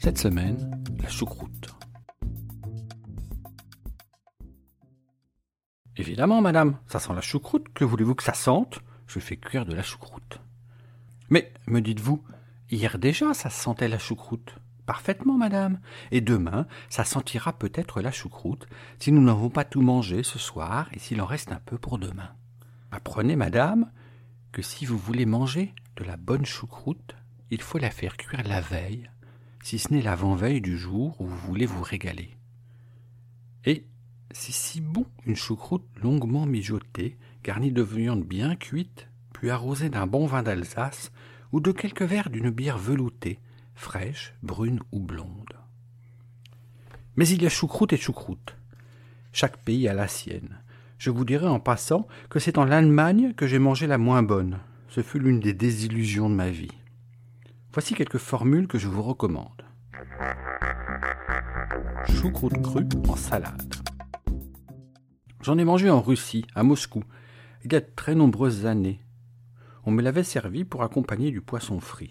Cette semaine, la choucroute. Évidemment, madame, ça sent la choucroute. Que voulez-vous que ça sente? Je fais cuire de la choucroute. Mais, me dites-vous, hier déjà ça sentait la choucroute. Parfaitement, madame. Et demain, ça sentira peut-être la choucroute, si nous n'avons pas tout mangé ce soir et s'il en reste un peu pour demain. Apprenez, madame, que si vous voulez manger de la bonne choucroute, il faut la faire cuire la veille, si ce n'est l'avant-veille du jour où vous voulez vous régaler. Et c'est si bon une choucroute longuement mijotée, garnie de viande bien cuite, puis arrosée d'un bon vin d'Alsace ou de quelques verres d'une bière veloutée, fraîche, brune ou blonde. Mais il y a choucroute et choucroute. Chaque pays a la sienne. Je vous dirai en passant que c'est en Allemagne que j'ai mangé la moins bonne. Ce fut l'une des désillusions de ma vie. Voici quelques formules que je vous recommande. Choucroute crue en salade. J'en ai mangé en Russie, à Moscou, il y a de très nombreuses années. On me l'avait servi pour accompagner du poisson frit.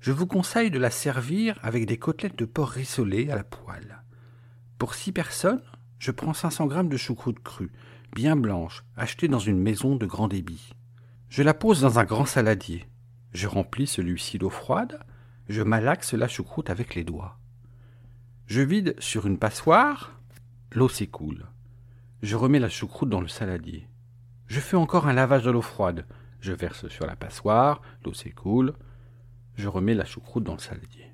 Je vous conseille de la servir avec des côtelettes de porc rissolées à la poêle. Pour six personnes, je prends 500 grammes de choucroute crue, bien blanche, achetée dans une maison de grand débit. Je la pose dans un grand saladier. Je remplis celui-ci d'eau froide, je malaxe la choucroute avec les doigts. Je vide sur une passoire, l'eau s'écoule. Je remets la choucroute dans le saladier. Je fais encore un lavage de l'eau froide. Je verse sur la passoire, l'eau s'écoule. Je remets la choucroute dans le saladier.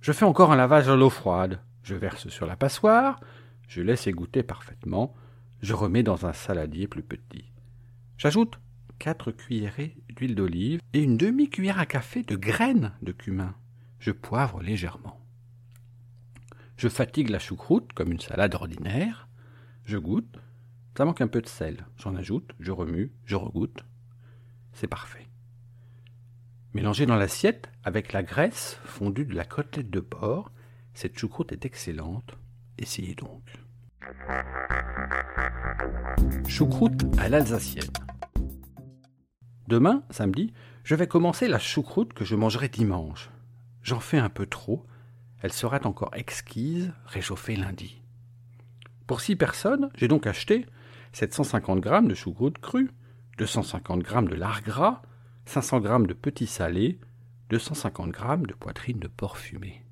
Je fais encore un lavage de l'eau froide. Je verse sur la passoire. Je laisse égoutter parfaitement. Je remets dans un saladier plus petit. J'ajoute quatre cuillerées d'huile d'olive et une demi-cuillère à café de graines de cumin. Je poivre légèrement. Je fatigue la choucroute comme une salade ordinaire. Je goûte. Ça manque un peu de sel. J'en ajoute, je remue, je regoute. C'est parfait. Mélangez dans l'assiette avec la graisse fondue de la côtelette de porc. Cette choucroute est excellente. Essayez donc. Choucroute à l'alsacienne. Demain, samedi, je vais commencer la choucroute que je mangerai dimanche. J'en fais un peu trop. Elle sera encore exquise, réchauffée lundi. Pour six personnes, j'ai donc acheté 750 g de choucroute crue, 250 g de lard gras, 500 g de petits salés, 250 g de poitrine de porc fumé.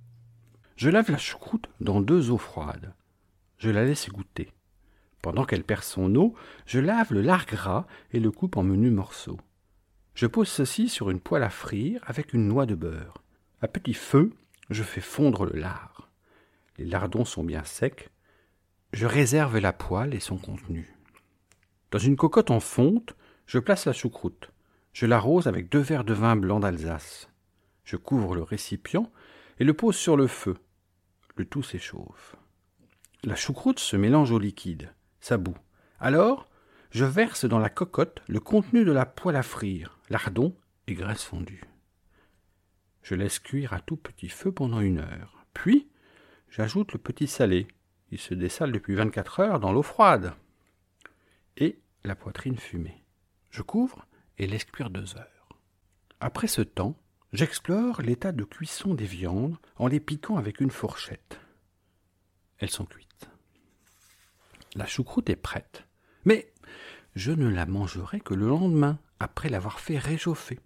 Je lave la choucroute dans deux eaux froides. Je la laisse goûter. Pendant qu'elle perd son eau, je lave le lard gras et le coupe en menus morceaux. Je pose ceci sur une poêle à frire avec une noix de beurre. À petit feu, je fais fondre le lard. Les lardons sont bien secs, je réserve la poêle et son contenu. Dans une cocotte en fonte, je place la choucroute. Je l'arrose avec deux verres de vin blanc d'Alsace. Je couvre le récipient et le pose sur le feu. Le tout s'échauffe. La choucroute se mélange au liquide. Ça bout. Alors, je verse dans la cocotte le contenu de la poêle à frire, lardons et graisse fondue. Je laisse cuire à tout petit feu pendant une heure. Puis, j'ajoute le petit salé, il se dessale depuis 24 heures dans l'eau froide. Et la poitrine fumée. Je couvre et laisse cuire deux heures. Après ce temps, j'explore l'état de cuisson des viandes en les piquant avec une fourchette. Elles sont cuites. La choucroute est prête, mais je ne la mangerai que le lendemain, après l'avoir fait réchauffer.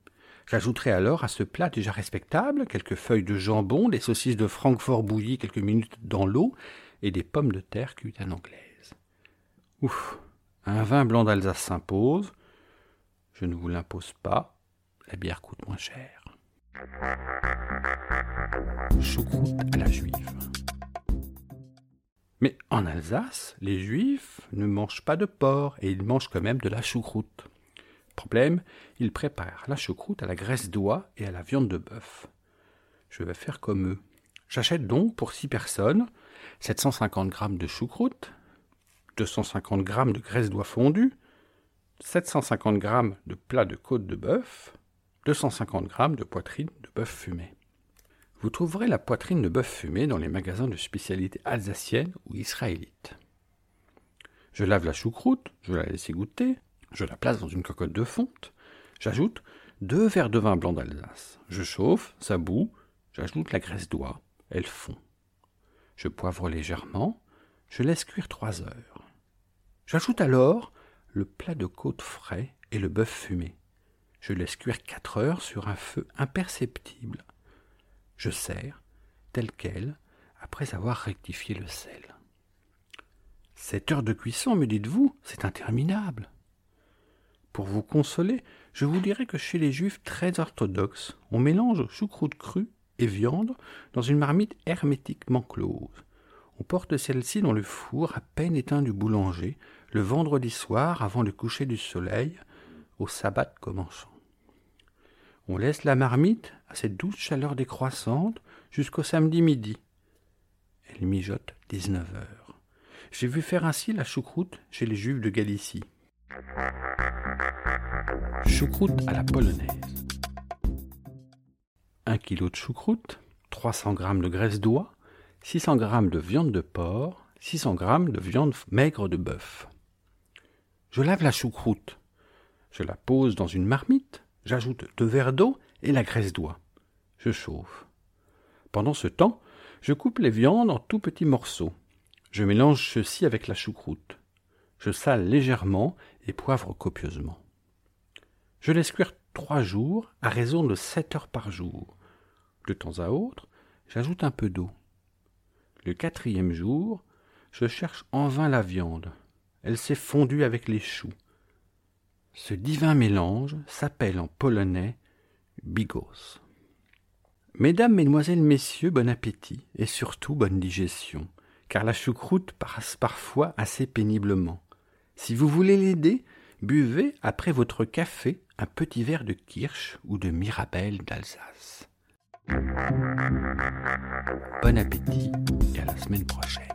J'ajouterai alors à ce plat déjà respectable quelques feuilles de jambon, des saucisses de Francfort bouillies quelques minutes dans l'eau, et des pommes de terre cuites à l'anglaise. Ouf, un vin blanc d'Alsace s'impose. Je ne vous l'impose pas, la bière coûte moins cher. Choucroute à la juive. Mais en Alsace, les juifs ne mangent pas de porc et ils mangent quand même de la choucroute. Problème, ils préparent la choucroute à la graisse d'oie et à la viande de bœuf. Je vais faire comme eux. J'achète donc pour six personnes 750 g de choucroute, 250 g de graisse d'oie fondue, 750 g de plat de côte de bœuf, 250 g de poitrine de bœuf fumé. Vous trouverez la poitrine de bœuf fumé dans les magasins de spécialités alsaciennes ou israélites. Je lave la choucroute, je la laisse égoutter, je la place dans une cocotte de fonte, j'ajoute deux verres de vin blanc d'Alsace. Je chauffe, ça bout, j'ajoute la graisse d'oie, elle fond. Je poivre légèrement, je laisse cuire trois heures. J'ajoute alors le plat de côte frais et le bœuf fumé. Je laisse cuire quatre heures sur un feu imperceptible. Je sers, tel quel, après avoir rectifié le sel. Sept heures de cuisson, me dites-vous, c'est interminable. Pour vous consoler, je vous dirai que chez les juifs très orthodoxes, on mélange choucroute crue et viande dans une marmite hermétiquement close. On porte celle-ci dans le four à peine éteint du boulanger, le vendredi soir avant le coucher du soleil, au sabbat commençant. On laisse la marmite à cette douce chaleur décroissante jusqu'au samedi midi. Elle mijote dix-neuf heures. J'ai vu faire ainsi la choucroute chez les Juifs de Galicie. Choucroute à la polonaise. 1 kg de choucroute, 300 g de graisse d'oie, 600 g de viande de porc, 600 g de viande maigre de bœuf. Je lave la choucroute. Je la pose dans une marmite J'ajoute deux verres d'eau et la graisse d'oie. Je chauffe. Pendant ce temps, je coupe les viandes en tout petits morceaux. Je mélange ceci avec la choucroute. Je sale légèrement et poivre copieusement. Je laisse cuire trois jours à raison de sept heures par jour. De temps à autre, j'ajoute un peu d'eau. Le quatrième jour, je cherche en vain la viande. Elle s'est fondue avec les choux. Ce divin mélange s'appelle en polonais bigos. Mesdames, Mesdemoiselles, Messieurs, bon appétit et surtout bonne digestion, car la choucroute passe parfois assez péniblement. Si vous voulez l'aider, buvez après votre café un petit verre de kirsch ou de mirabelle d'Alsace. Bon appétit et à la semaine prochaine.